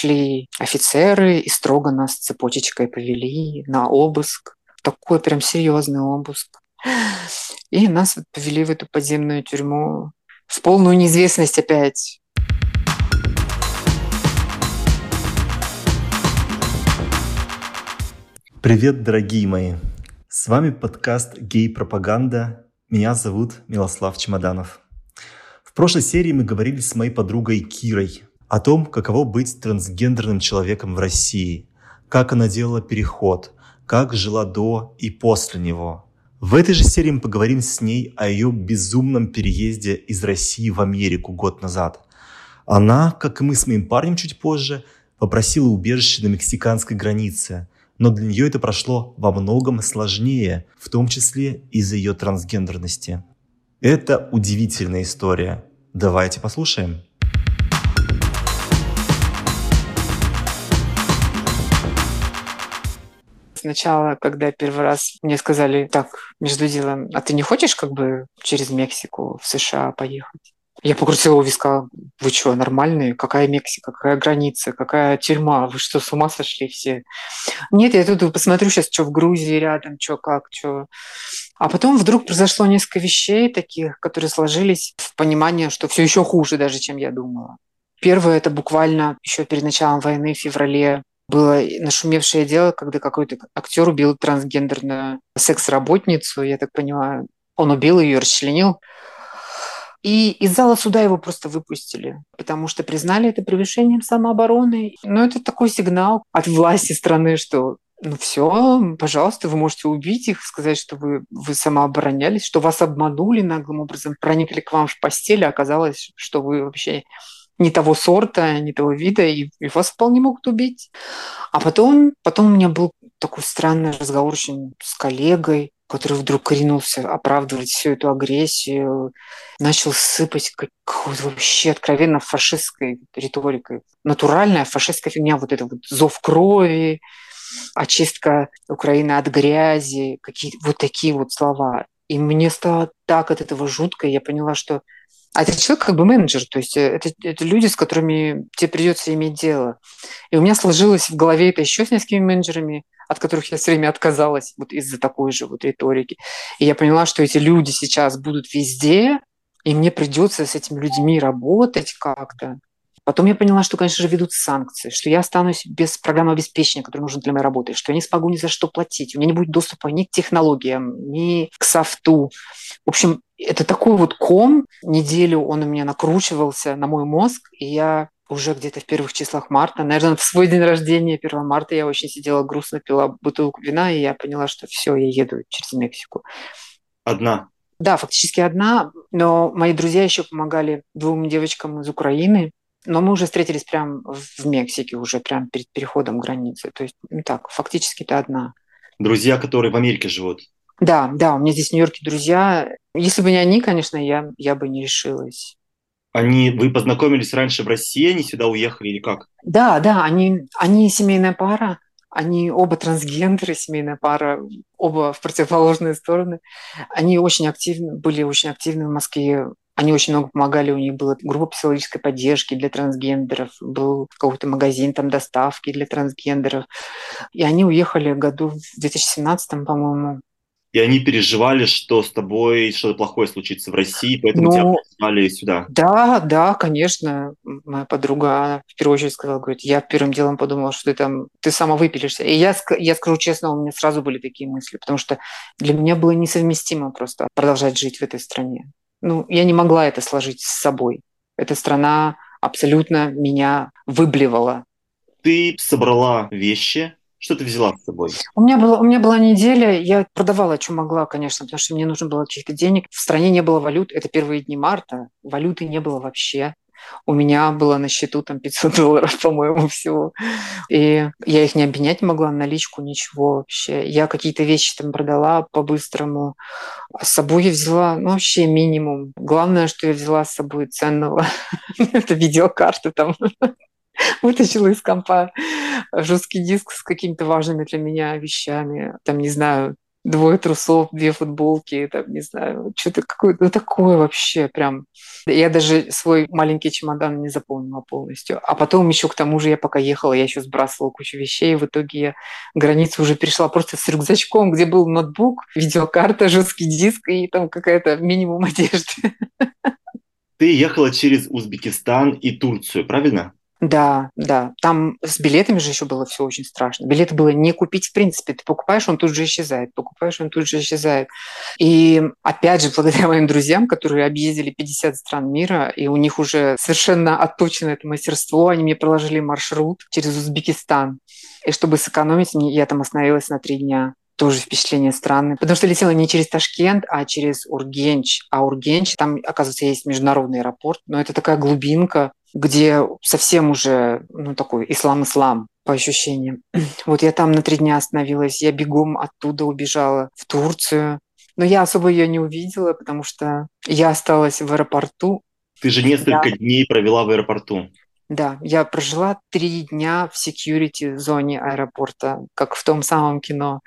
шли офицеры и строго нас цепочечкой повели на обыск. Такой прям серьезный обыск. И нас вот повели в эту подземную тюрьму в полную неизвестность опять. Привет, дорогие мои! С вами подкаст «Гей-пропаганда». Меня зовут Милослав Чемоданов. В прошлой серии мы говорили с моей подругой Кирой о том, каково быть трансгендерным человеком в России, как она делала переход, как жила до и после него – в этой же серии мы поговорим с ней о ее безумном переезде из России в Америку год назад. Она, как и мы с моим парнем чуть позже, попросила убежище на мексиканской границе, но для нее это прошло во многом сложнее, в том числе из-за ее трансгендерности. Это удивительная история. Давайте послушаем. Сначала, когда первый раз мне сказали, так, между делом, а ты не хочешь как бы через Мексику в США поехать? Я покрутила у виска. Вы что, нормальные? Какая Мексика? Какая граница? Какая тюрьма? Вы что, с ума сошли все? Нет, я тут посмотрю сейчас, что в Грузии рядом, что как, что. А потом вдруг произошло несколько вещей таких, которые сложились в понимание, что все еще хуже даже, чем я думала. Первое – это буквально еще перед началом войны в феврале было нашумевшее дело, когда какой-то актер убил трансгендерную секс-работницу, я так понимаю. Он убил ее, расчленил. И из зала суда его просто выпустили, потому что признали это превышением самообороны. Но это такой сигнал от власти страны, что ну все, пожалуйста, вы можете убить их, сказать, что вы, вы самооборонялись, что вас обманули наглым образом, проникли к вам в постель, а оказалось, что вы вообще не того сорта, не того вида, и, и вас вполне могут убить. А потом, потом у меня был такой странный разговор с коллегой, который вдруг ринулся оправдывать всю эту агрессию, начал сыпать какой-то вообще откровенно фашистской риторикой. Натуральная фашистская фигня, вот это вот зов крови, очистка Украины от грязи, какие вот такие вот слова. И мне стало так от этого жутко, я поняла, что а это человек как бы менеджер, то есть э, это, это люди, с которыми тебе придется иметь дело. И у меня сложилось в голове это еще с несколькими менеджерами, от которых я все время отказалась вот из-за такой же вот риторики. И я поняла, что эти люди сейчас будут везде, и мне придется с этими людьми работать как-то. Потом я поняла, что, конечно же, ведут санкции, что я останусь без программы обеспечения, которая нужна для моей работы, что я не смогу ни за что платить, у меня не будет доступа ни к технологиям, ни к софту. В общем, это такой вот ком. Неделю он у меня накручивался на мой мозг, и я уже где-то в первых числах марта, наверное, в свой день рождения, 1 марта, я очень сидела грустно, пила бутылку вина, и я поняла, что все, я еду через Мексику. Одна? Да, фактически одна, но мои друзья еще помогали двум девочкам из Украины, но мы уже встретились прямо в Мексике, уже прямо перед переходом границы. То есть, ну так, фактически это одна. Друзья, которые в Америке живут? Да, да, у меня здесь в Нью-Йорке друзья. Если бы не они, конечно, я, я бы не решилась. Они, вы познакомились раньше в России, они сюда уехали или как? Да, да, они, они семейная пара, они оба трансгендеры, семейная пара, оба в противоположные стороны. Они очень активны, были очень активны в Москве они очень много помогали, у них была группа психологической поддержки для трансгендеров, был какой-то магазин там доставки для трансгендеров. И они уехали году в 2017, по-моему, и они переживали, что с тобой что-то плохое случится в России, поэтому ну, тебя позвали сюда. Да, да, конечно. Моя подруга в первую очередь сказала, говорит, я первым делом подумала, что ты там, ты сама выпилишься. И я, я скажу честно, у меня сразу были такие мысли, потому что для меня было несовместимо просто продолжать жить в этой стране ну, я не могла это сложить с собой. Эта страна абсолютно меня выблевала. Ты собрала вещи, что ты взяла с собой? У меня, была, у меня была неделя, я продавала, что могла, конечно, потому что мне нужно было каких-то денег. В стране не было валют, это первые дни марта, валюты не было вообще. У меня было на счету там 500 долларов, по-моему, всего. И я их не обменять могла, наличку, ничего вообще. Я какие-то вещи там продала по-быстрому. А с собой я взяла, ну, вообще минимум. Главное, что я взяла с собой ценного, это видеокарты там. Вытащила из компа жесткий диск с какими-то важными для меня вещами. Там, не знаю, двое трусов, две футболки, там, не знаю, что-то какое-то, ну, такое вообще прям. Я даже свой маленький чемодан не заполнила полностью. А потом еще к тому же я пока ехала, я еще сбрасывала кучу вещей, в итоге я границу уже перешла просто с рюкзачком, где был ноутбук, видеокарта, жесткий диск и там какая-то минимум одежды. Ты ехала через Узбекистан и Турцию, правильно? Да, да. Там с билетами же еще было все очень страшно. Билеты было не купить в принципе. Ты покупаешь, он тут же исчезает. Покупаешь, он тут же исчезает. И опять же, благодаря моим друзьям, которые объездили 50 стран мира, и у них уже совершенно отточено это мастерство, они мне проложили маршрут через Узбекистан. И чтобы сэкономить, я там остановилась на три дня тоже впечатление странное. Потому что летела не через Ташкент, а через Ургенч. А Ургенч, там, оказывается, есть международный аэропорт, но это такая глубинка, где совсем уже, ну, такой ислам-ислам по ощущениям. Вот я там на три дня остановилась, я бегом оттуда убежала в Турцию. Но я особо ее не увидела, потому что я осталась в аэропорту. Ты же несколько да. дней провела в аэропорту. Да, я прожила три дня в security зоне аэропорта, как в том самом кино,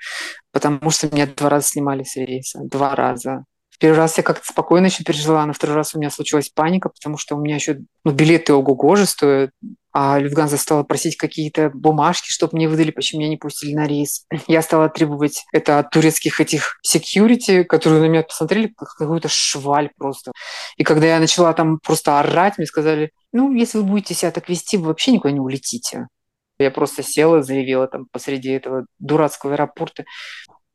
потому что меня два раза снимали с рейса, два раза. В первый раз я как-то спокойно еще пережила, на второй раз у меня случилась паника, потому что у меня еще ну, билеты ого-го же стоят, а Люфганза стала просить какие-то бумажки, чтобы мне выдали, почему меня не пустили на рейс. Я стала требовать это от турецких этих security, которые на меня посмотрели, как какой-то шваль просто. И когда я начала там просто орать, мне сказали, ну, если вы будете себя так вести, вы вообще никуда не улетите. Я просто села, заявила там посреди этого дурацкого аэропорта.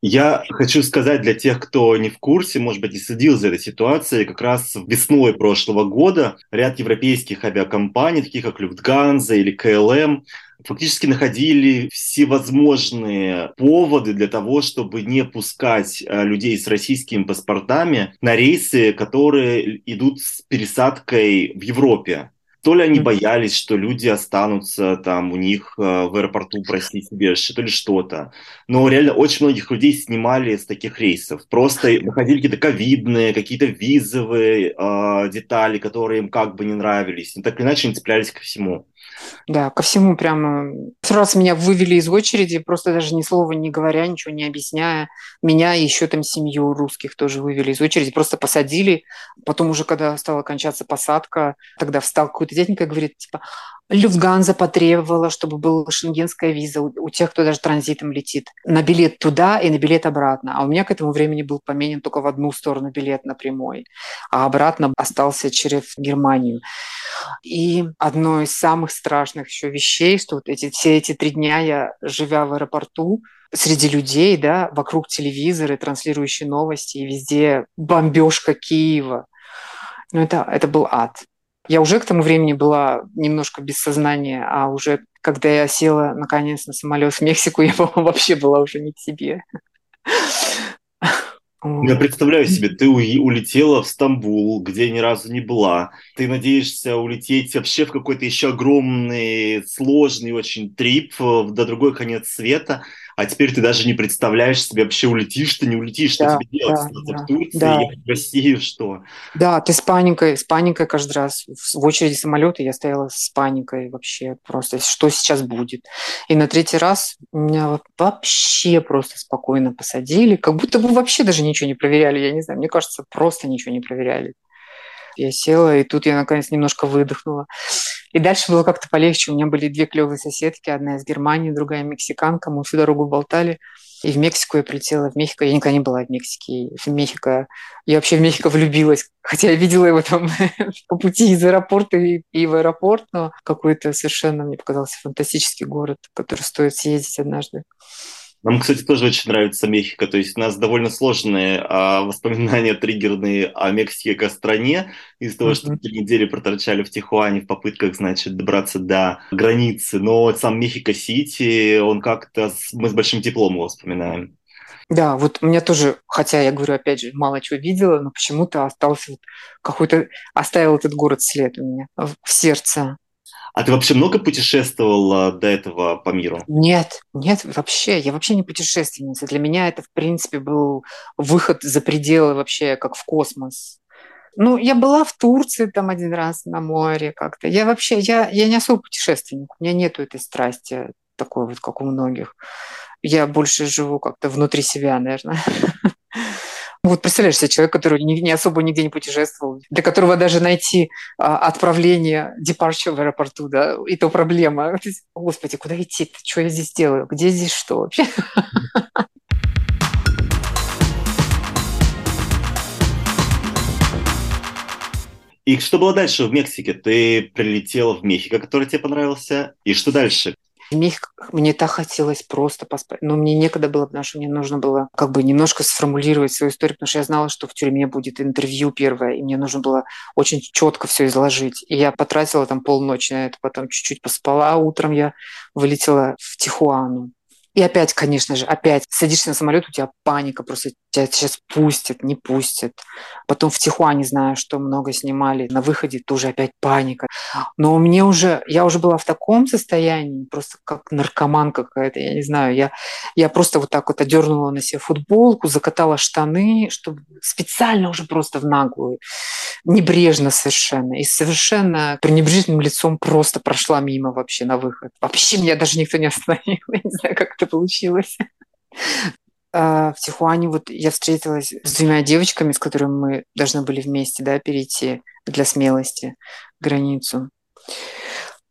Я хочу сказать для тех, кто не в курсе, может быть, не следил за этой ситуацией, как раз весной прошлого года ряд европейских авиакомпаний, таких как Люфтганза или КЛМ, фактически находили всевозможные поводы для того, чтобы не пускать э, людей с российскими паспортами на рейсы, которые идут с пересадкой в Европе. То ли они боялись, что люди останутся там у них э, в аэропорту простить убежище, то ли что-то. Но реально очень многих людей снимали с таких рейсов. Просто выходили какие-то ковидные, какие-то визовые э, детали, которые им как бы не нравились. Но так или иначе они цеплялись ко всему. Да, ко всему прямо. Сразу меня вывели из очереди, просто даже ни слова не говоря, ничего не объясняя. Меня и еще там семью русских тоже вывели из очереди, просто посадили. Потом уже, когда стала кончаться посадка, тогда встал какой-то дяденька и говорит, типа, Люфтганза потребовала, чтобы была шенгенская виза у, тех, кто даже транзитом летит, на билет туда и на билет обратно. А у меня к этому времени был поменен только в одну сторону билет на прямой, а обратно остался через Германию. И одно из самых страшных еще вещей, что вот эти, все эти три дня я, живя в аэропорту, среди людей, да, вокруг телевизоры, транслирующие новости, и везде бомбежка Киева. Ну, это, это был ад. Я уже к тому времени была немножко без сознания, а уже когда я села наконец на самолет в Мексику, я вообще была уже не к себе. Я представляю себе, ты улетела в Стамбул, где ни разу не была. Ты надеешься улететь вообще в какой-то еще огромный, сложный очень трип до другой конец света а теперь ты даже не представляешь себе, вообще улетишь ты, не улетишь, что да, тебе делать? Да, да, в Турции, да. в Россию, что? Да, ты с паникой, с паникой каждый раз. В очереди самолета я стояла с паникой вообще просто, что сейчас будет. И на третий раз меня вообще просто спокойно посадили, как будто бы вообще даже ничего не проверяли, я не знаю, мне кажется, просто ничего не проверяли. Я села, и тут я наконец немножко выдохнула. И дальше было как-то полегче. У меня были две клевые соседки, одна из Германии, другая мексиканка. Мы всю дорогу болтали. И в Мексику я прилетела. В Мехико я никогда не была в Мексике. В Мехико... Я вообще в Мехико влюбилась. Хотя я видела его там по пути из аэропорта и, и в аэропорт, но какой-то совершенно, мне показался, фантастический город, который стоит съездить однажды. Нам, кстати, тоже очень нравится Мехико. То есть у нас довольно сложные а, воспоминания триггерные о Мексике как стране из-за того, mm-hmm. что три недели проторчали в Тихуане в попытках, значит, добраться до границы. Но сам Мехико-Сити, он как-то... Мы с большим теплом его вспоминаем. Да, вот у меня тоже, хотя я говорю, опять же, мало чего видела, но почему-то остался вот какой-то, оставил этот город след у меня в сердце. А ты вообще много путешествовала до этого по миру? Нет, нет, вообще. Я вообще не путешественница. Для меня это, в принципе, был выход за пределы вообще, как в космос. Ну, я была в Турции там один раз на море как-то. Я вообще, я, я не особо путешественник. У меня нету этой страсти такой вот, как у многих. Я больше живу как-то внутри себя, наверное. Вот представляешь себе человек, который не, не особо нигде не путешествовал, для которого даже найти а, отправление, departure в аэропорту, да, и то проблема. Господи, куда идти? Что я здесь делаю? Где здесь что вообще? И что было дальше в Мексике? Ты прилетела в Мехико, который тебе понравился. И что дальше? Мехико мне так хотелось просто поспать. Но мне некогда было, потому что мне нужно было как бы немножко сформулировать свою историю, потому что я знала, что в тюрьме будет интервью первое, и мне нужно было очень четко все изложить. И я потратила там полночи на это, потом чуть-чуть поспала. Утром я вылетела в Тихуану. И опять, конечно же, опять садишься на самолет, у тебя паника, просто тебя сейчас пустят, не пустят. Потом в Тихуане знаю, что много снимали, на выходе тоже опять паника. Но мне уже, я уже была в таком состоянии, просто как наркоман какая-то, я не знаю, я, я просто вот так вот одернула на себе футболку, закатала штаны, чтобы специально уже просто в наглую, небрежно совершенно, и совершенно пренебрежительным лицом просто прошла мимо вообще на выход. Вообще меня даже никто не остановил, я не знаю, как это получилось. А, в Тихуане вот я встретилась с двумя девочками, с которыми мы должны были вместе да, перейти для смелости границу.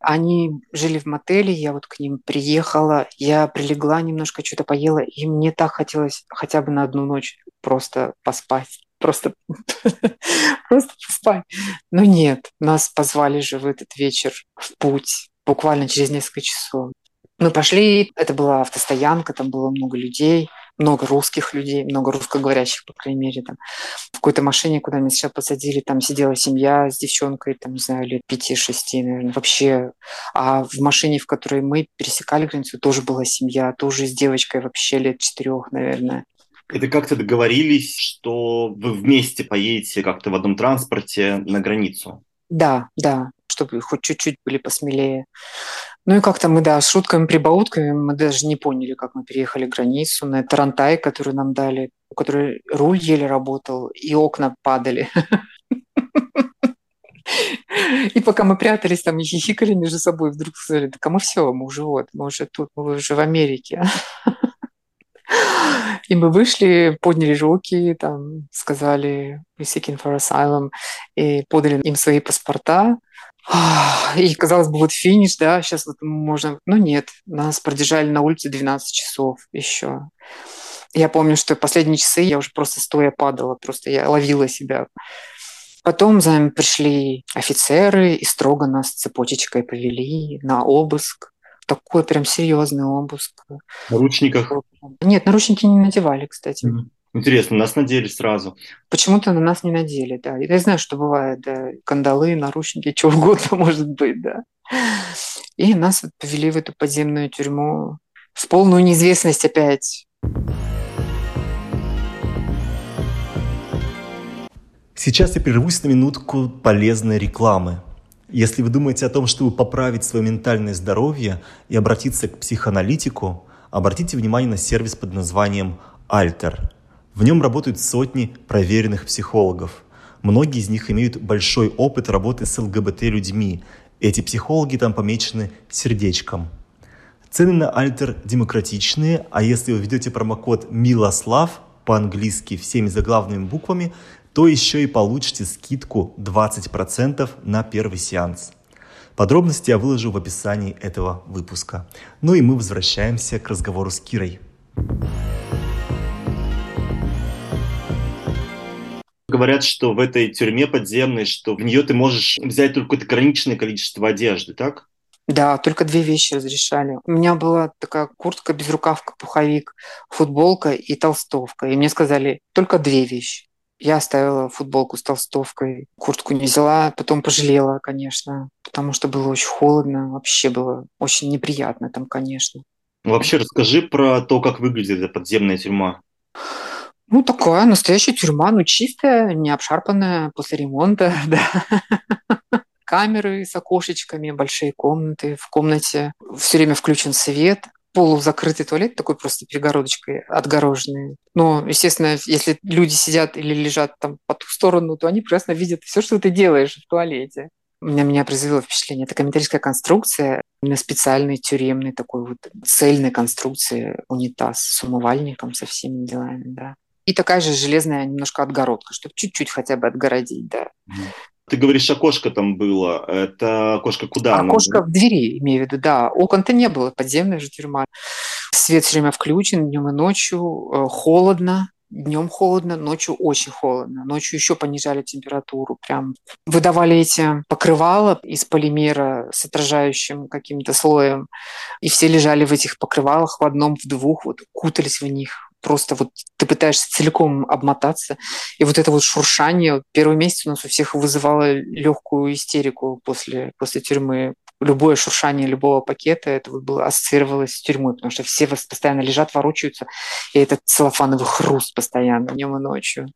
Они жили в мотеле, я вот к ним приехала, я прилегла немножко, что-то поела, и мне так хотелось хотя бы на одну ночь просто поспать, просто, просто поспать. Но нет, нас позвали же в этот вечер в путь, буквально через несколько часов. Мы пошли, это была автостоянка, там было много людей, много русских людей, много русскоговорящих, по крайней мере. Там. В какой-то машине, куда меня сейчас посадили, там сидела семья с девчонкой, там, не знаю, лет пяти-шести, наверное, вообще. А в машине, в которой мы пересекали границу, тоже была семья, тоже с девочкой вообще лет четырех, наверное. Это как-то договорились, что вы вместе поедете как-то в одном транспорте на границу? Да, да, чтобы хоть чуть-чуть были посмелее. Ну и как-то мы, да, с шутками, прибаутками, мы даже не поняли, как мы переехали границу на Тарантай, который нам дали, у которой руль еле работал, и окна падали. И пока мы прятались там и хихикали между собой, вдруг сказали, да кому все, мы уже вот, мы уже тут, мы уже в Америке. И мы вышли, подняли руки, там, сказали «We seeking for asylum», и подали им свои паспорта. И, казалось бы, вот финиш, да, сейчас вот можно... Ну нет, нас продержали на улице 12 часов еще. Я помню, что последние часы я уже просто стоя падала, просто я ловила себя. Потом за нами пришли офицеры и строго нас цепочечкой повели на обыск. Такой прям серьезный обыск. На ручниках? Нет, наручники не надевали, кстати. Mm-hmm. Интересно, нас надели сразу. Почему-то на нас не надели, да. Я знаю, что бывает, да, кандалы, наручники, что угодно может быть, да. И нас вот повели в эту подземную тюрьму в полную неизвестность опять. Сейчас я прервусь на минутку полезной рекламы. Если вы думаете о том, чтобы поправить свое ментальное здоровье и обратиться к психоаналитику, обратите внимание на сервис под названием «Альтер». В нем работают сотни проверенных психологов. Многие из них имеют большой опыт работы с ЛГБТ-людьми. Эти психологи там помечены сердечком. Цены на Альтер демократичные, а если вы введете промокод «Милослав» по-английски всеми заглавными буквами, то еще и получите скидку 20% на первый сеанс. Подробности я выложу в описании этого выпуска. Ну и мы возвращаемся к разговору с Кирой. Говорят, что в этой тюрьме подземной, что в нее ты можешь взять только какое-то ограниченное количество одежды, так? Да, только две вещи разрешали. У меня была такая куртка, безрукавка, пуховик, футболка и толстовка. И мне сказали, только две вещи. Я оставила футболку с толстовкой, куртку не взяла, потом пожалела, конечно, потому что было очень холодно, вообще было очень неприятно там, конечно. Вообще расскажи про то, как выглядит эта подземная тюрьма. Ну, такая настоящая тюрьма, ну, чистая, не обшарпанная после ремонта, да. Камеры с окошечками, большие комнаты. В комнате все время включен свет, полузакрытый туалет, такой просто перегородочкой отгороженный. Но, естественно, если люди сидят или лежат там по ту сторону, то они прекрасно видят все, что ты делаешь в туалете. на меня произвело впечатление. Это металлическая конструкция, именно специальной тюремной такой вот цельной конструкции унитаз с умывальником, со всеми делами, да. И такая же железная немножко отгородка, чтобы чуть-чуть хотя бы отгородить, да. Ты говоришь, окошко там было. Это окошко куда? Окошко в двери, имею в виду, да. Окон-то не было, подземная же тюрьма. Свет все время включен, днем и ночью, э, холодно, Днем холодно, ночью очень холодно. Ночью еще понижали температуру. Прям выдавали эти покрывала из полимера с отражающим каким-то слоем. И все лежали в этих покрывалах в одном, в двух, вот кутались в них. Просто вот ты пытаешься целиком обмотаться. И вот это вот шуршание первый месяц у нас у всех вызывало легкую истерику после, после тюрьмы любое шуршание любого пакета, это вот было ассоциировалось с тюрьмой, потому что все постоянно лежат, ворочаются, и этот целлофановый хруст постоянно днем и ночью.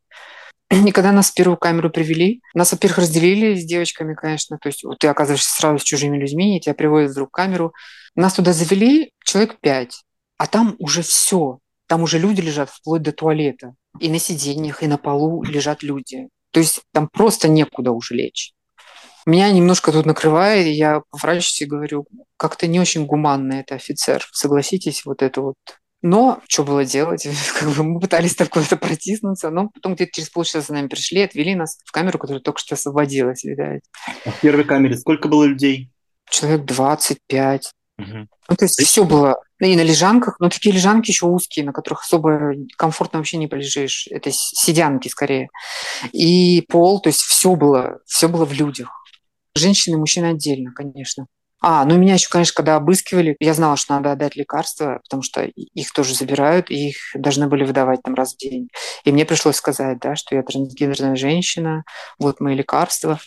И когда нас в первую камеру привели, нас, во-первых, разделили с девочками, конечно, то есть вот ты оказываешься сразу с чужими людьми, и тебя приводят в другую камеру. Нас туда завели человек пять, а там уже все. Там уже люди лежат вплоть до туалета. И на сиденьях, и на полу лежат люди. То есть там просто некуда уже лечь. Меня немножко тут накрывает, и я поворачиваюсь и говорю, как-то не очень гуманный это офицер, согласитесь, вот это вот. Но что было делать? Как бы мы пытались так куда-то протиснуться, но потом где-то через полчаса за нами пришли, отвели нас в камеру, которая только что освободилась, видать. А в первой камере сколько было людей? Человек 25. Угу. Ну, то есть все было и на лежанках, но такие лежанки еще узкие, на которых особо комфортно вообще не полежишь. Это сидянки скорее. И пол, то есть все было, все было в людях. Женщины и мужчины отдельно, конечно. А, ну меня еще, конечно, когда обыскивали, я знала, что надо отдать лекарства, потому что их тоже забирают, и их должны были выдавать там раз в день. И мне пришлось сказать, да, что я трансгендерная женщина, вот мои лекарства.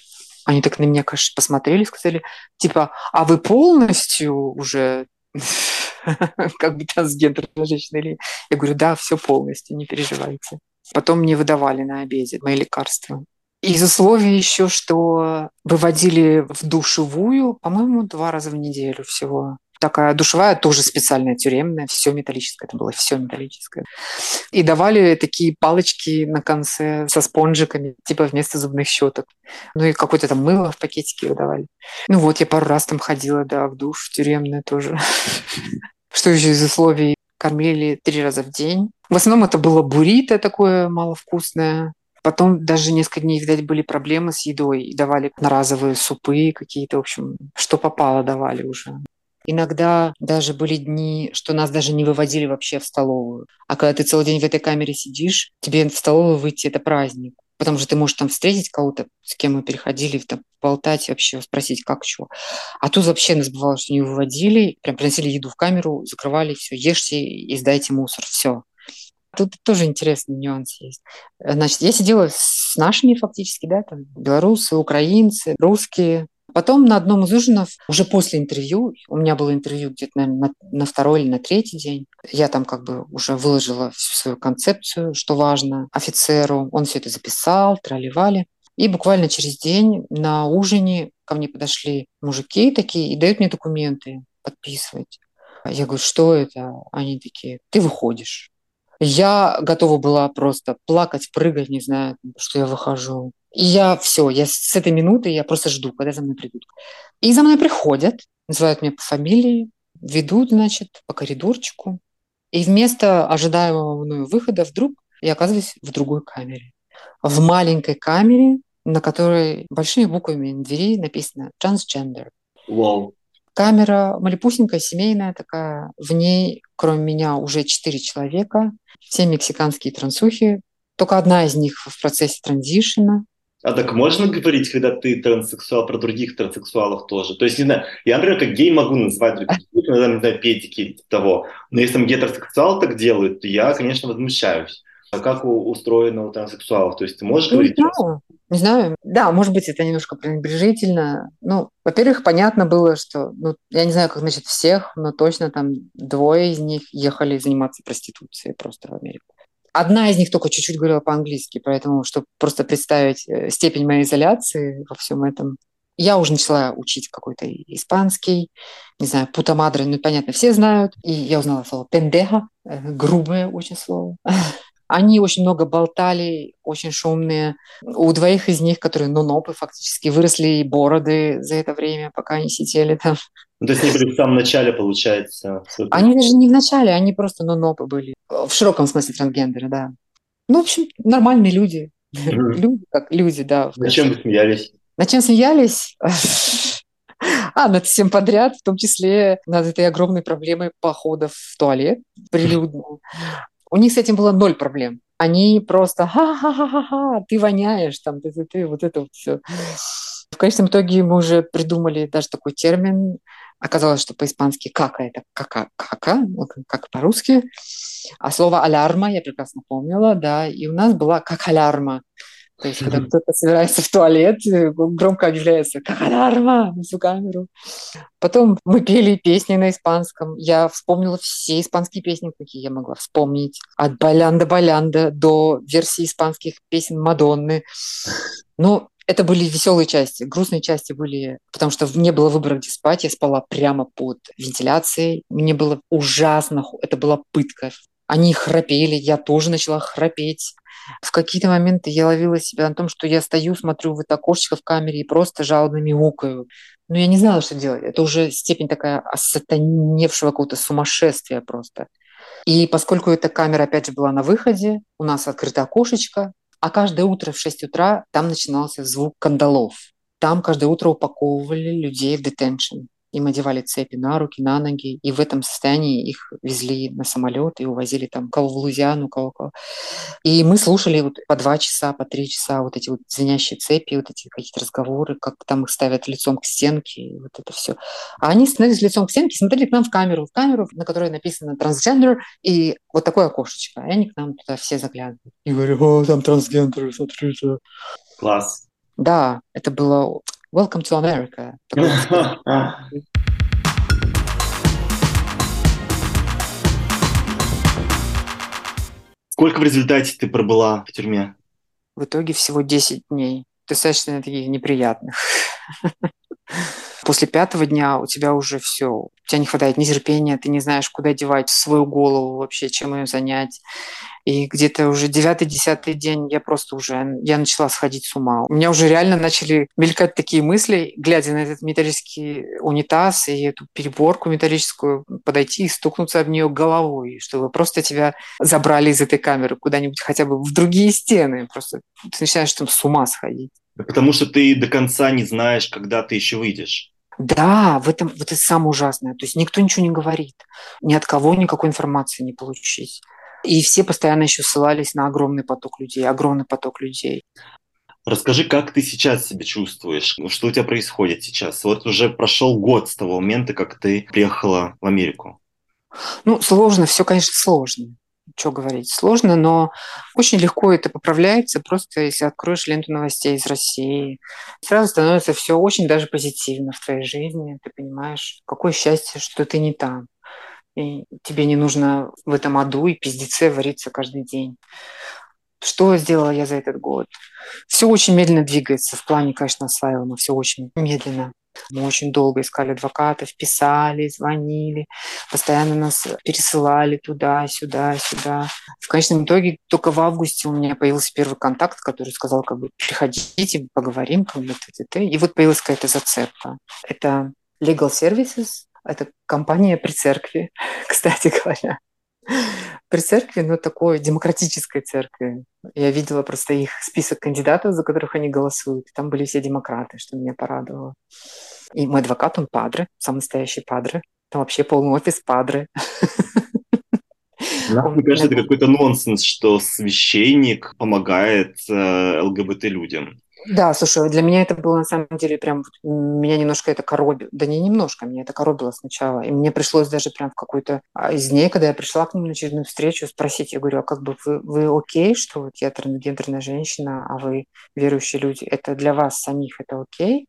Они так на меня, конечно, посмотрели, сказали, типа, а вы полностью уже как бы трансгендерная женщина или... Я говорю, да, все полностью, не переживайте. Потом мне выдавали на обеде мои лекарства. Из условий еще, что выводили в душевую, по-моему, два раза в неделю всего. Такая душевая, тоже специальная тюремная, все металлическое, это было все металлическое. И давали такие палочки на конце со спонжиками, типа вместо зубных щеток. Ну и какое-то там мыло в пакетике выдавали. Ну вот, я пару раз там ходила, да, в душ тюремную тоже. Что еще из условий? Кормили три раза в день. В основном это было буррито такое маловкусное, Потом даже несколько дней, видать, были проблемы с едой. Давали одноразовые супы какие-то, в общем, что попало давали уже. Иногда даже были дни, что нас даже не выводили вообще в столовую. А когда ты целый день в этой камере сидишь, тебе в столовую выйти – это праздник. Потому что ты можешь там встретить кого-то, с кем мы переходили, там, болтать вообще, спросить, как что. А тут вообще нас бывало, что не выводили, прям приносили еду в камеру, закрывали, все, ешьте и сдайте мусор, все. Тут тоже интересный нюанс есть. Значит, я сидела с нашими фактически, да, там, белорусы, украинцы, русские. Потом на одном из ужинов, уже после интервью, у меня было интервью где-то, наверное, на, на второй или на третий день, я там как бы уже выложила всю свою концепцию, что важно офицеру. Он все это записал, тролливали. И буквально через день на ужине ко мне подошли мужики такие и дают мне документы подписывать. Я говорю, что это? Они такие, ты выходишь. Я готова была просто плакать, прыгать, не знаю, что я выхожу. И я все, я с этой минуты я просто жду, когда за мной придут. И за мной приходят, называют меня по фамилии, ведут, значит, по коридорчику. И вместо ожидаемого мною выхода вдруг я оказываюсь в другой камере. В маленькой камере, на которой большими буквами на двери написано «Transgender». Wow. Камера малепусенькая, семейная такая. В ней, кроме меня, уже четыре человека. Все мексиканские трансухи. Только одна из них в процессе транзишена. А так можно говорить, когда ты транссексуал, про других транссексуалов тоже? То есть, не знаю, я, например, как гей могу назвать других, иногда, не знаю, педики того. Но если там гетеросексуал так делают, то я, конечно, возмущаюсь. А как у, устроено у транссексуалов? То есть ты можешь не говорить? Знаю. Не знаю. Да, может быть, это немножко пренебрежительно. Ну, во-первых, понятно было, что, ну, я не знаю, как значит всех, но точно там двое из них ехали заниматься проституцией просто в Америку. Одна из них только чуть-чуть говорила по-английски, поэтому, чтобы просто представить э, степень моей изоляции во всем этом, я уже начала учить какой-то испанский, не знаю, путамадре, ну, понятно, все знают. И я узнала слово пендеха, э, грубое очень слово. Они очень много болтали, очень шумные. У двоих из них, которые нонопы фактически, выросли бороды за это время, пока они сидели там. Ну, то есть они были в самом начале, получается. Они даже не в начале, они просто нонопы были. В широком смысле трансгендеры, да. Ну, в общем, нормальные люди. Люди как люди, да. На чем вы смеялись? На чем смеялись? А, над всем подряд, в том числе над этой огромной проблемой походов в туалет прилюдно. У них с этим было ноль проблем. Они просто ха-ха-ха-ха, ты воняешь, там, ты, ты, ты, вот это вот все. В конечном итоге мы уже придумали даже такой термин. Оказалось, что по-испански кака – это кака, кака, как по-русски. А слово алярма я прекрасно помнила, да. И у нас была как алярма. То есть, когда кто-то собирается в туалет, э, громко объявляется на всю камеру. Потом мы пели песни на испанском. Я вспомнила все испанские песни, какие я могла вспомнить. От «Балянда-балянда» до версии испанских песен Мадонны. Ну, это были веселые части. Грустные части были, потому что не было выбора, где спать. Я спала прямо под вентиляцией. Мне было ужасно. Это была пытка. Они храпели, я тоже начала храпеть. В какие-то моменты я ловила себя на том, что я стою, смотрю в это окошечко в камере и просто жалобно мяукаю. Но я не знала, что делать. Это уже степень такая осатаневшего какого-то сумасшествия просто. И поскольку эта камера, опять же, была на выходе, у нас открыто окошечко, а каждое утро в 6 утра там начинался звук кандалов. Там каждое утро упаковывали людей в детеншн. Им одевали цепи на руки, на ноги, и в этом состоянии их везли на самолет и увозили там кого в Лузиану, кого, кого. И мы слушали вот по два часа, по три часа вот эти вот звенящие цепи, вот эти какие-то разговоры, как там их ставят лицом к стенке, и вот это все. А они становились лицом к стенке, смотрели к нам в камеру, в камеру, на которой написано «трансгендер», и вот такое окошечко. И они к нам туда все заглядывают. И говорят, о, там трансгендер, смотрите. Класс. Да, это было Welcome to America. Сколько в результате ты пробыла в тюрьме? В итоге всего 10 дней. Достаточно таких неприятных. После пятого дня у тебя уже все, у тебя не хватает нетерпения, ты не знаешь, куда девать свою голову вообще, чем ее занять. И где-то уже девятый-десятый день я просто уже, я начала сходить с ума. У меня уже реально начали мелькать такие мысли, глядя на этот металлический унитаз и эту переборку металлическую, подойти и стукнуться об нее головой, чтобы просто тебя забрали из этой камеры куда-нибудь хотя бы в другие стены. Просто ты начинаешь там с ума сходить. Потому что ты до конца не знаешь, когда ты еще выйдешь. Да, в этом вот это самое ужасное. То есть никто ничего не говорит, ни от кого никакой информации не получить. И все постоянно еще ссылались на огромный поток людей, огромный поток людей. Расскажи, как ты сейчас себя чувствуешь? Что у тебя происходит сейчас? Вот уже прошел год с того момента, как ты приехала в Америку. Ну, сложно, все, конечно, сложно что говорить, сложно, но очень легко это поправляется, просто если откроешь ленту новостей из России. Сразу становится все очень даже позитивно в твоей жизни. Ты понимаешь, какое счастье, что ты не там. И тебе не нужно в этом аду и пиздеце вариться каждый день. Что сделала я за этот год? Все очень медленно двигается в плане, конечно, асайлума, все очень медленно. Мы очень долго искали адвокатов, писали, звонили, постоянно нас пересылали туда, сюда, сюда. В конечном итоге только в августе у меня появился первый контакт, который сказал, как бы, приходите, поговорим, как бы, т, т, т. и вот появилась какая-то зацепка. Это Legal Services, это компания при церкви, кстати говоря при церкви, но такой демократической церкви. Я видела просто их список кандидатов, за которых они голосуют. Там были все демократы, что меня порадовало. И мой адвокат, он падре, самый настоящий падре. Там вообще полный офис падре. Да, мне кажется, это какой-то нонсенс, что священник помогает э, ЛГБТ-людям. Да, слушай, для меня это было на самом деле прям, меня немножко это коробило, да не немножко, меня это коробило сначала, и мне пришлось даже прям в какой-то а, из дней, когда я пришла к ним на очередную встречу, спросить, я говорю, а как бы вы, вы окей, что вот я трансгендерная женщина, а вы верующие люди, это для вас самих это окей?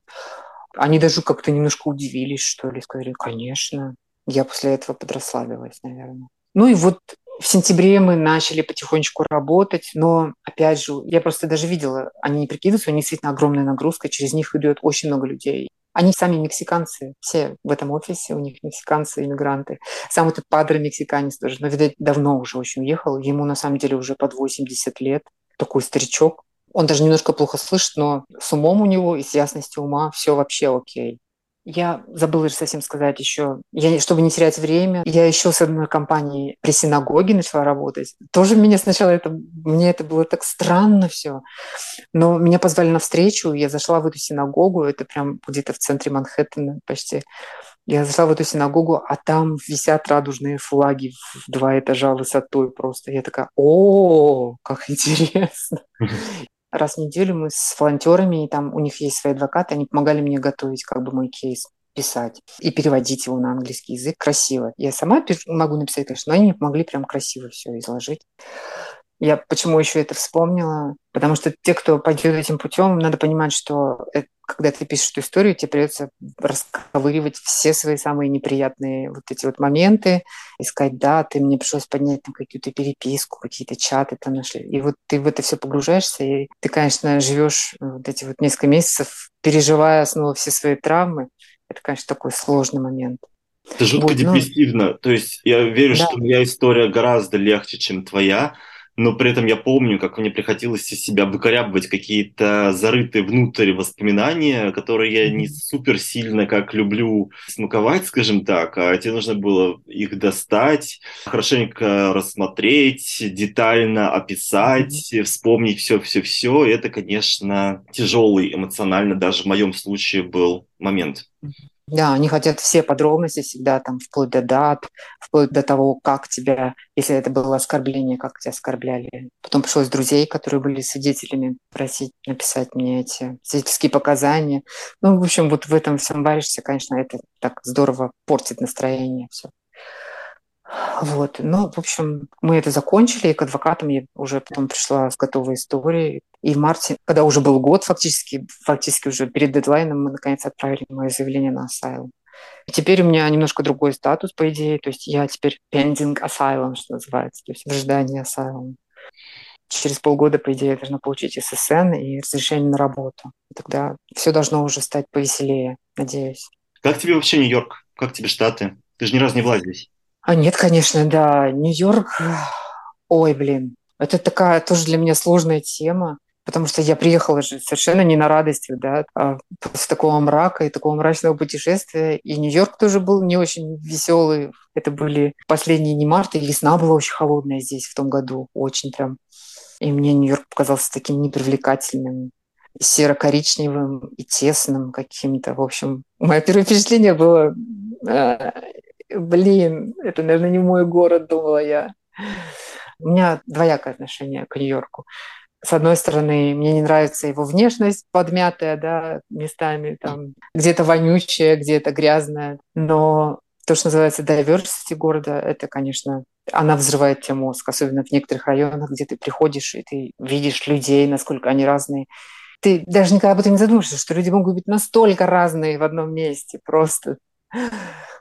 Они даже как-то немножко удивились, что ли, сказали, конечно. Я после этого подрославилась, наверное. Ну и вот в сентябре мы начали потихонечку работать, но, опять же, я просто даже видела, они не прикидываются, у них действительно огромная нагрузка, через них идет очень много людей. Они сами мексиканцы, все в этом офисе, у них мексиканцы, иммигранты. Сам этот падре мексиканец тоже, но, видать, давно уже очень уехал. Ему на самом деле уже под 80 лет. Такой старичок. Он даже немножко плохо слышит, но с умом у него и с ясностью ума все вообще окей. Я забыла же совсем сказать еще, я, чтобы не терять время, я еще с одной компанией при синагоге начала работать. Тоже меня сначала это, мне это было так странно все. Но меня позвали на встречу, я зашла в эту синагогу, это прям где-то в центре Манхэттена почти. Я зашла в эту синагогу, а там висят радужные флаги в два этажа высотой просто. Я такая, о, как интересно раз в неделю мы с волонтерами, и там у них есть свои адвокаты, они помогали мне готовить как бы мой кейс писать и переводить его на английский язык красиво. Я сама могу написать, конечно, но они мне помогли прям красиво все изложить. Я почему еще это вспомнила? Потому что те, кто пойдет этим путем, надо понимать, что это, когда ты пишешь эту историю, тебе придется расковыривать все свои самые неприятные вот эти вот моменты, искать даты. Мне пришлось поднять там какую-то переписку, какие-то чаты там нашли. И вот ты в это все погружаешься, и ты, конечно, живешь вот эти вот несколько месяцев, переживая снова все свои травмы. Это, конечно, такой сложный момент. Это жутко вот, депрессивно. Ну... То есть я верю, да. что моя история гораздо легче, чем твоя но при этом я помню, как мне приходилось из себя выкорябывать какие-то зарытые внутрь воспоминания, которые я не супер сильно как люблю смаковать, скажем так, а тебе нужно было их достать, хорошенько рассмотреть, детально описать, вспомнить все-все-все. Это, конечно, тяжелый эмоционально даже в моем случае был момент. Да, они хотят все подробности всегда, там, вплоть до дат, вплоть до того, как тебя, если это было оскорбление, как тебя оскорбляли. Потом пришлось друзей, которые были свидетелями, просить написать мне эти свидетельские показания. Ну, в общем, вот в этом всем варишься, конечно, это так здорово портит настроение все. Вот. Ну, в общем, мы это закончили, и к адвокатам я уже потом пришла с готовой историей. И в марте, когда уже был год фактически, фактически уже перед дедлайном, мы наконец отправили мое заявление на. И теперь у меня немножко другой статус, по идее. То есть я теперь pending asylum, что называется, то есть в ожидании asylum. Через полгода, по идее, я должна получить ССН и разрешение на работу. Тогда все должно уже стать повеселее, надеюсь. Как тебе вообще Нью-Йорк? Как тебе Штаты? Ты же ни разу не была здесь. А нет, конечно, да. Нью-Йорк, ой, блин, это такая тоже для меня сложная тема, потому что я приехала же совершенно не на радости, да, а после такого мрака и такого мрачного путешествия. И Нью-Йорк тоже был не очень веселый. Это были последние не марта, и весна была очень холодная здесь в том году, очень прям. И мне Нью-Йорк показался таким непривлекательным серо-коричневым и тесным каким-то. В общем, мое первое впечатление было э, блин, это, наверное, не мой город, думала я. У меня двоякое отношение к Нью-Йорку. С одной стороны, мне не нравится его внешность подмятая, да, местами там где-то вонючая, где-то грязная, но то, что называется diversity города, это, конечно, она взрывает тебе мозг, особенно в некоторых районах, где ты приходишь и ты видишь людей, насколько они разные. Ты даже никогда об этом не задумываешься, что люди могут быть настолько разные в одном месте, просто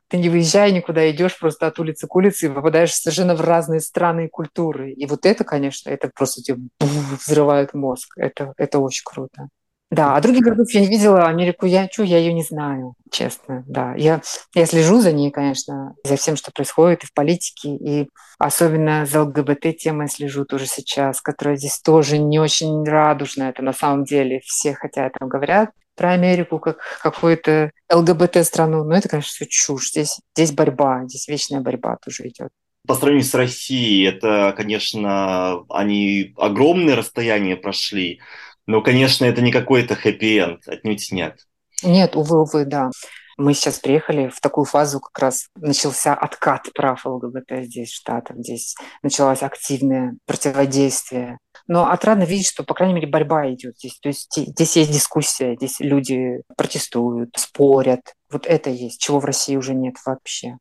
ты не выезжая никуда, идешь просто от улицы к улице и попадаешь совершенно в разные страны и культуры. И вот это, конечно, это просто тебе взрывает мозг. Это, это очень круто. Да, а других городов я не видела. Америку я чу, я ее не знаю, честно. Да, я, я слежу за ней, конечно, за всем, что происходит и в политике, и особенно за ЛГБТ-темой слежу тоже сейчас, которая здесь тоже не очень радужная. Это на самом деле все хотя это говорят, про Америку как какую-то ЛГБТ-страну. Но это, конечно, все чушь. Здесь, здесь борьба, здесь вечная борьба тоже идет. По сравнению с Россией, это, конечно, они огромные расстояния прошли, но, конечно, это не какой-то хэппи-энд, отнюдь нет. Нет, увы, увы, да. Мы сейчас приехали в такую фазу, как раз начался откат прав ЛГБТ здесь, в Штатах. Здесь началось активное противодействие но отрадно видеть, что, по крайней мере, борьба идет здесь. То есть здесь есть дискуссия, здесь люди протестуют, спорят. Вот это есть, чего в России уже нет вообще.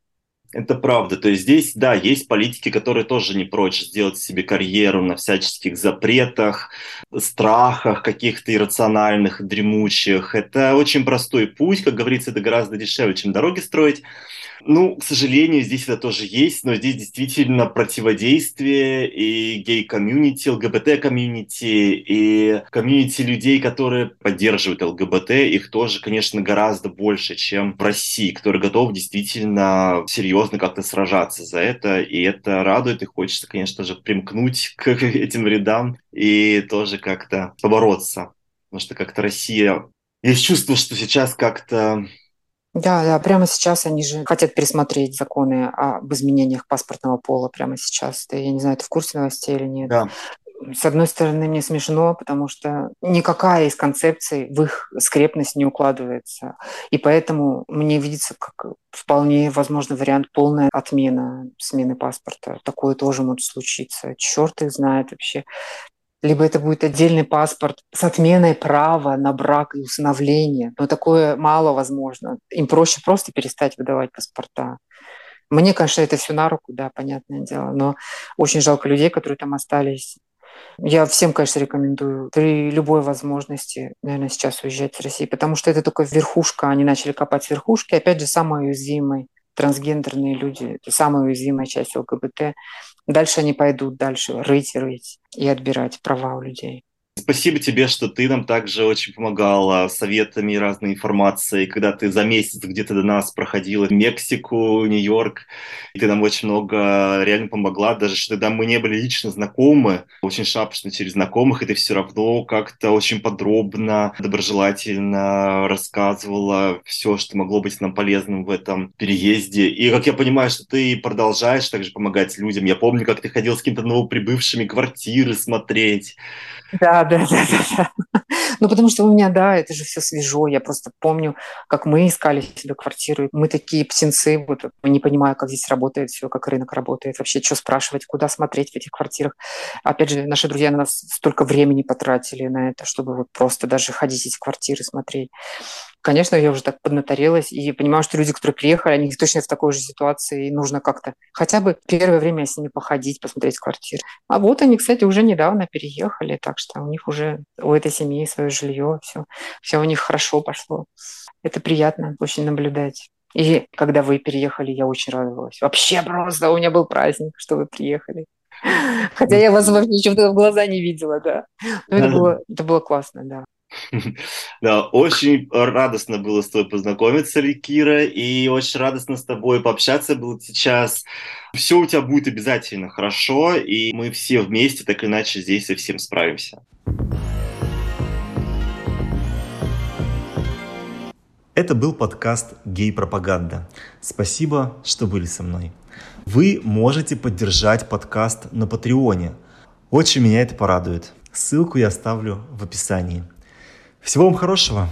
Это правда. То есть здесь, да, есть политики, которые тоже не прочь сделать себе карьеру на всяческих запретах, страхах каких-то иррациональных, дремучих. Это очень простой путь, как говорится, это гораздо дешевле, чем дороги строить. Ну, к сожалению, здесь это тоже есть, но здесь действительно противодействие и гей-комьюнити, ЛГБТ-комьюнити, и комьюнити людей, которые поддерживают ЛГБТ, их тоже, конечно, гораздо больше, чем в России, которые готовы действительно серьезно как-то сражаться за это, и это радует, и хочется, конечно же, примкнуть к этим рядам и тоже как-то побороться. Потому что как-то Россия... Есть чувство, что сейчас как-то да, да, прямо сейчас они же хотят пересмотреть законы об изменениях паспортного пола прямо сейчас. Ты, я не знаю, ты в курсе новостей или нет? Да. С одной стороны, мне смешно, потому что никакая из концепций в их скрепность не укладывается. И поэтому мне видится как вполне возможный вариант полная отмена смены паспорта. Такое тоже может случиться. Черт их знает вообще либо это будет отдельный паспорт с отменой права на брак и усыновление. Но такое мало возможно. Им проще просто перестать выдавать паспорта. Мне, конечно, это все на руку, да, понятное дело, но очень жалко людей, которые там остались. Я всем, конечно, рекомендую при любой возможности, наверное, сейчас уезжать из России, потому что это только верхушка, они начали копать верхушки, опять же, самые уязвимые трансгендерные люди, самая уязвимая часть ЛГБТ. Дальше они пойдут дальше рыть, рыть и отбирать права у людей. Спасибо тебе, что ты нам также очень помогала советами и разной информацией, когда ты за месяц где-то до нас проходила Мексику, Нью-Йорк, и ты нам очень много реально помогла, даже что тогда мы не были лично знакомы, очень шапочно через знакомых, и ты все равно как-то очень подробно, доброжелательно рассказывала все, что могло быть нам полезным в этом переезде. И как я понимаю, что ты продолжаешь также помогать людям. Я помню, как ты ходил с какими-то новоприбывшими квартиры смотреть. Да, да, да, да. Ну, потому что у меня, да, это же все свежо. Я просто помню, как мы искали себе квартиру. Мы такие птенцы, вот не понимаю, как здесь работает все, как рынок работает, вообще, что спрашивать, куда смотреть в этих квартирах. Опять же, наши друзья на нас столько времени потратили на это, чтобы вот просто даже ходить эти квартиры смотреть конечно, я уже так поднаторелась и понимаю, что люди, которые приехали, они точно в такой же ситуации, и нужно как-то хотя бы первое время с ними походить, посмотреть квартиры. А вот они, кстати, уже недавно переехали, так что у них уже, у этой семьи свое жилье, все, все у них хорошо пошло. Это приятно очень наблюдать. И когда вы переехали, я очень радовалась. Вообще просто у меня был праздник, что вы приехали. Хотя я вас вообще в глаза не видела, да. Но это было, это было классно, да. Да, очень радостно было с тобой познакомиться, Ликира, и очень радостно с тобой пообщаться было сейчас. Все у тебя будет обязательно хорошо, и мы все вместе так иначе здесь со всем справимся. Это был подкаст «Гей-пропаганда». Спасибо, что были со мной. Вы можете поддержать подкаст на Патреоне. Очень меня это порадует. Ссылку я оставлю в описании. Всего вам хорошего.